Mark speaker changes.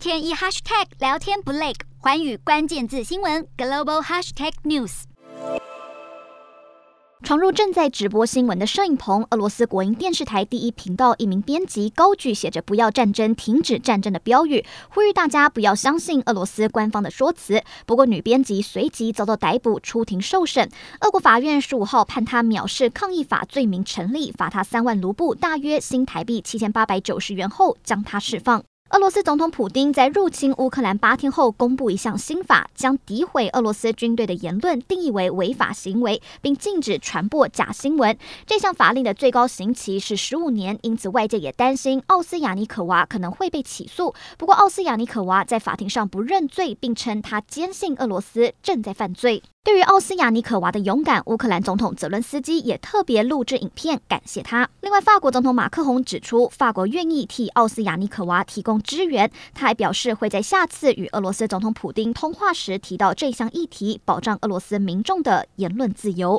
Speaker 1: 天一 hashtag 聊天不累，寰宇关键字新闻 global hashtag news。闯入正在直播新闻的摄影棚，俄罗斯国营电视台第一频道一名编辑高举写着“不要战争，停止战争”的标语，呼吁大家不要相信俄罗斯官方的说辞。不过，女编辑随即遭到逮捕，出庭受审。俄国法院十五号判她藐视抗议法罪名成立，罚她三万卢布（大约新台币七千八百九十元）后，将她释放。俄罗斯总统普丁在入侵乌克兰八天后，公布一项新法，将诋毁俄罗斯军队的言论定义为违法行为，并禁止传播假新闻。这项法令的最高刑期是十五年，因此外界也担心奥斯亚尼可娃可能会被起诉。不过，奥斯亚尼可娃在法庭上不认罪，并称他坚信俄罗斯正在犯罪。对于奥斯雅尼可娃的勇敢，乌克兰总统泽伦斯基也特别录制影片感谢他。另外，法国总统马克宏指出，法国愿意替奥斯雅尼可娃提供支援。他还表示，会在下次与俄罗斯总统普京通话时提到这项议题，保障俄罗斯民众的言论自由。